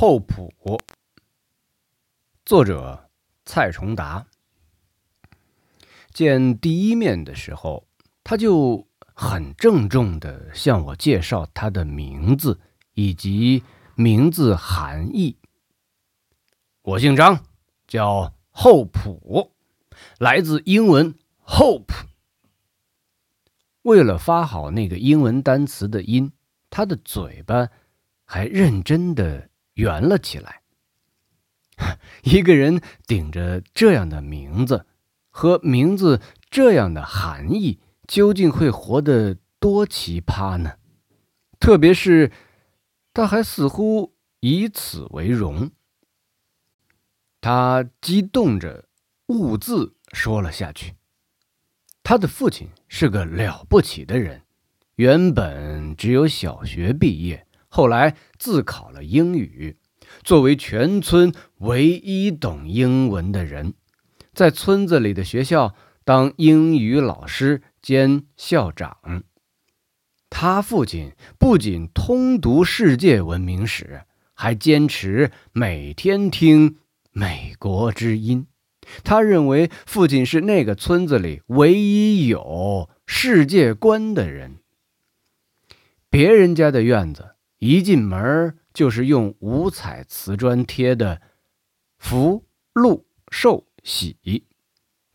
厚朴，作者蔡崇达。见第一面的时候，他就很郑重的向我介绍他的名字以及名字含义。我姓张，叫厚朴，来自英文 hope。为了发好那个英文单词的音，他的嘴巴还认真的圆了起来。一个人顶着这样的名字和名字这样的含义，究竟会活得多奇葩呢？特别是，他还似乎以此为荣。他激动着，兀自说了下去。他的父亲是个了不起的人，原本只有小学毕业，后来自考了英语。作为全村唯一懂英文的人，在村子里的学校当英语老师兼校长。他父亲不仅通读世界文明史，还坚持每天听美国之音。他认为父亲是那个村子里唯一有世界观的人。别人家的院子一进门就是用五彩瓷砖贴的福禄寿喜，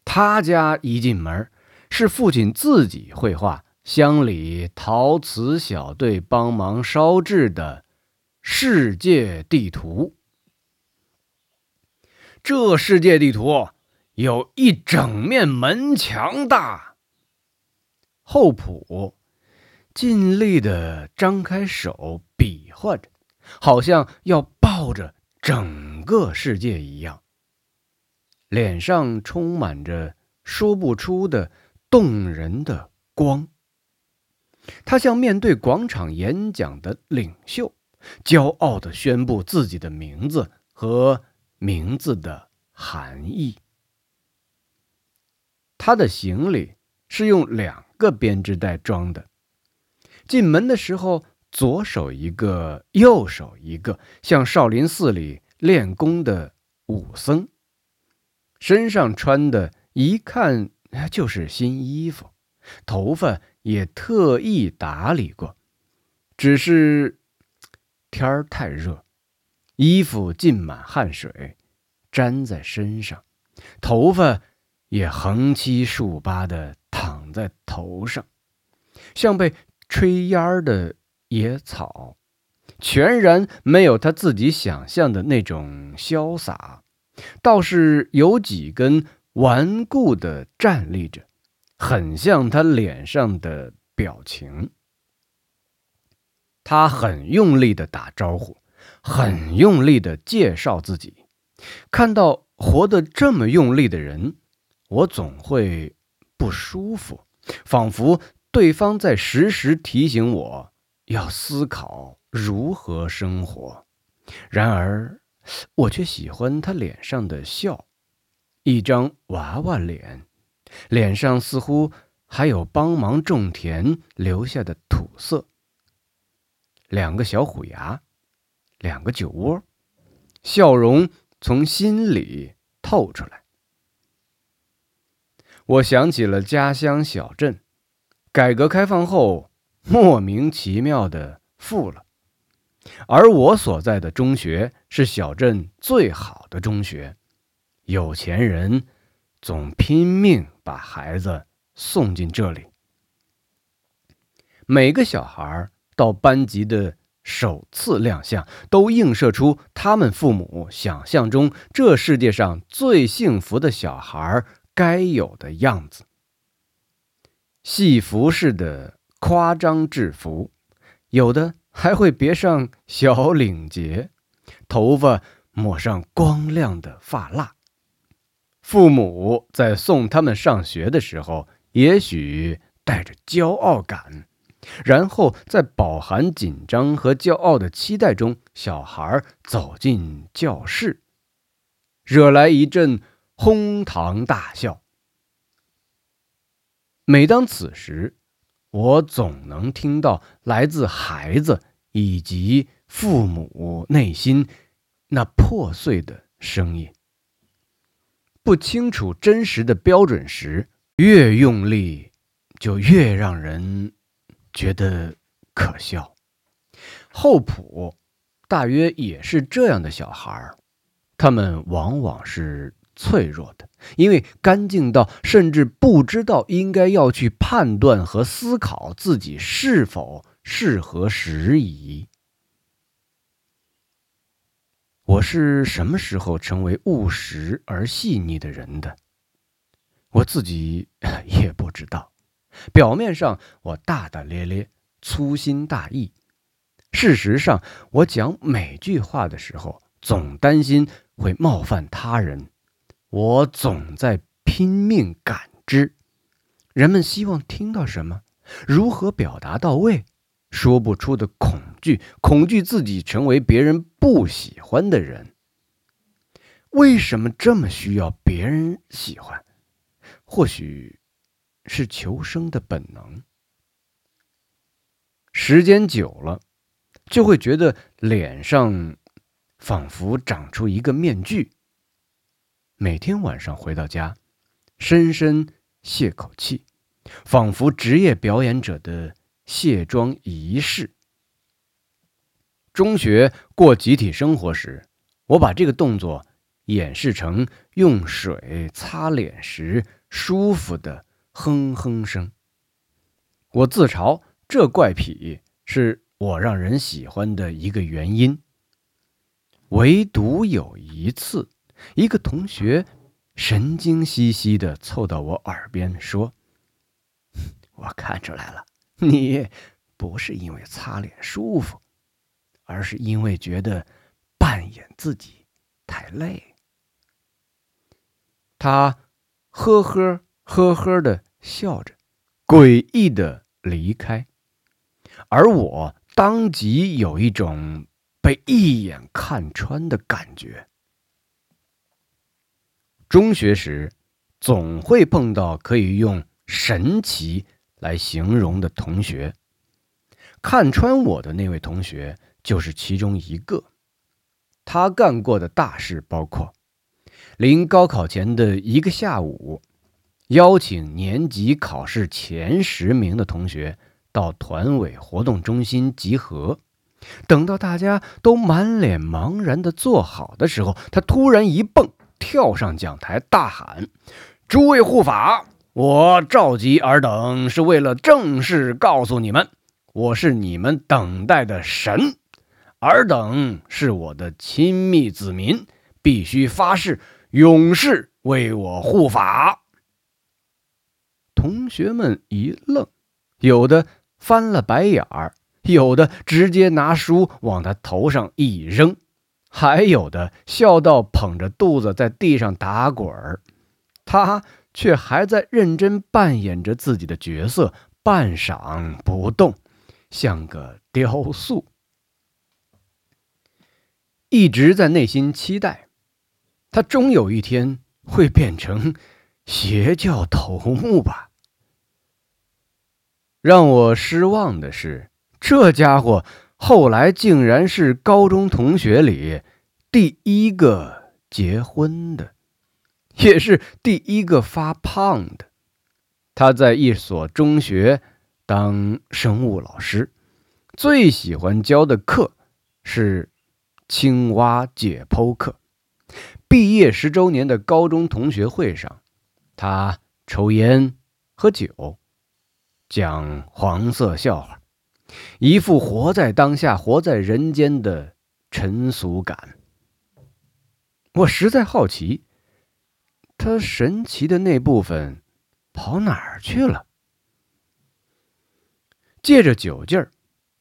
他家一进门是父亲自己绘画，乡里陶瓷小队帮忙烧制的世界地图。这世界地图有一整面门墙大。厚朴尽力的张开手比划着，好像要抱着整个世界一样，脸上充满着说不出的动人的光。他像面对广场演讲的领袖，骄傲的宣布自己的名字和。名字的含义。他的行李是用两个编织袋装的。进门的时候，左手一个，右手一个，像少林寺里练功的武僧。身上穿的，一看就是新衣服，头发也特意打理过。只是天儿太热。衣服浸满汗水，粘在身上，头发也横七竖八的躺在头上，像被吹烟儿的野草，全然没有他自己想象的那种潇洒，倒是有几根顽固的站立着，很像他脸上的表情。他很用力的打招呼。很用力的介绍自己，看到活得这么用力的人，我总会不舒服，仿佛对方在时时提醒我要思考如何生活。然而，我却喜欢他脸上的笑，一张娃娃脸，脸上似乎还有帮忙种田留下的土色，两个小虎牙。两个酒窝，笑容从心里透出来。我想起了家乡小镇，改革开放后莫名其妙的富了，而我所在的中学是小镇最好的中学，有钱人总拼命把孩子送进这里。每个小孩到班级的。首次亮相，都映射出他们父母想象中这世界上最幸福的小孩该有的样子。戏服式的夸张制服，有的还会别上小领结，头发抹上光亮的发蜡。父母在送他们上学的时候，也许带着骄傲感。然后在饱含紧张和骄傲的期待中，小孩走进教室，惹来一阵哄堂大笑。每当此时，我总能听到来自孩子以及父母内心那破碎的声音。不清楚真实的标准时，越用力，就越让人觉得可笑。厚朴大约也是这样的小孩儿，他们往往是脆弱的，因为干净到甚至不知道应该要去判断和思考自己是否适合时宜。我是什么时候成为务实而细腻的人的？我自己 也不知道。表面上我大大咧咧、粗心大意，事实上我讲每句话的时候总担心会冒犯他人。我总在拼命感知人们希望听到什么，如何表达到位。说不出的恐惧，恐惧自己成为别人不喜欢的人。为什么这么需要别人喜欢？或许是求生的本能。时间久了，就会觉得脸上仿佛长出一个面具。每天晚上回到家，深深泄口气，仿佛职业表演者的。卸妆仪式。中学过集体生活时，我把这个动作演示成用水擦脸时舒服的哼哼声。我自嘲这怪癖是我让人喜欢的一个原因。唯独有一次，一个同学神经兮兮的凑到我耳边说：“ 我看出来了。”你不是因为擦脸舒服，而是因为觉得扮演自己太累。他呵呵呵呵的笑着，诡异的离开，而我当即有一种被一眼看穿的感觉。中学时，总会碰到可以用神奇。来形容的同学，看穿我的那位同学就是其中一个。他干过的大事包括：临高考前的一个下午，邀请年级考试前十名的同学到团委活动中心集合。等到大家都满脸茫然的坐好的时候，他突然一蹦，跳上讲台，大喊：“诸位护法！”我召集尔等是为了正式告诉你们，我是你们等待的神，尔等是我的亲密子民，必须发誓永世为我护法。同学们一愣，有的翻了白眼儿，有的直接拿书往他头上一扔，还有的笑到捧着肚子在地上打滚儿。他。却还在认真扮演着自己的角色，半晌不动，像个雕塑。一直在内心期待，他终有一天会变成邪教头目吧。让我失望的是，这家伙后来竟然是高中同学里第一个结婚的。也是第一个发胖的。他在一所中学当生物老师，最喜欢教的课是青蛙解剖课。毕业十周年的高中同学会上，他抽烟、喝酒，讲黄色笑话，一副活在当下、活在人间的沉俗感。我实在好奇。他神奇的那部分跑哪儿去了？借着酒劲儿，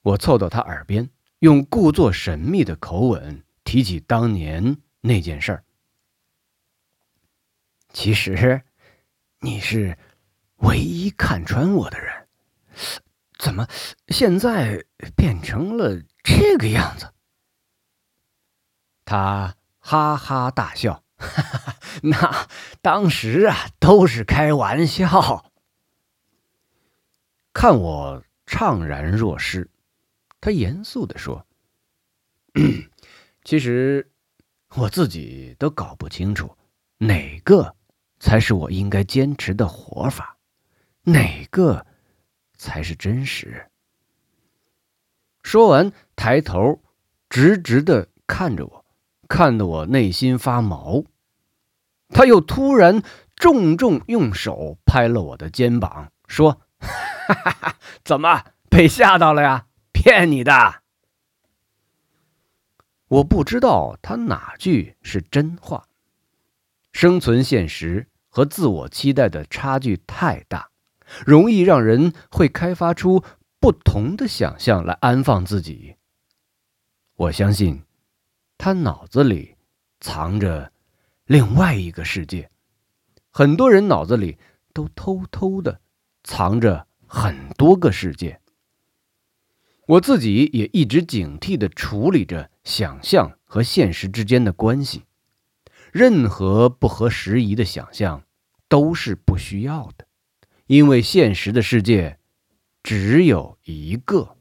我凑到他耳边，用故作神秘的口吻提起当年那件事儿。其实，你是唯一看穿我的人，怎么现在变成了这个样子？他哈哈大笑。哈哈，那当时啊，都是开玩笑。看我怅然若失，他严肃的说：“ 其实我自己都搞不清楚哪个才是我应该坚持的活法，哪个才是真实。说完，抬头直直的看着我，看得我内心发毛。他又突然重重用手拍了我的肩膀，说：“哈 哈哈，怎么被吓到了呀？骗你的！”我不知道他哪句是真话。生存现实和自我期待的差距太大，容易让人会开发出不同的想象来安放自己。我相信，他脑子里藏着另外一个世界。很多人脑子里都偷偷的藏着很多个世界。我自己也一直警惕的处理着想象和现实之间的关系，任何不合时宜的想象都是不需要的，因为现实的世界只有一个。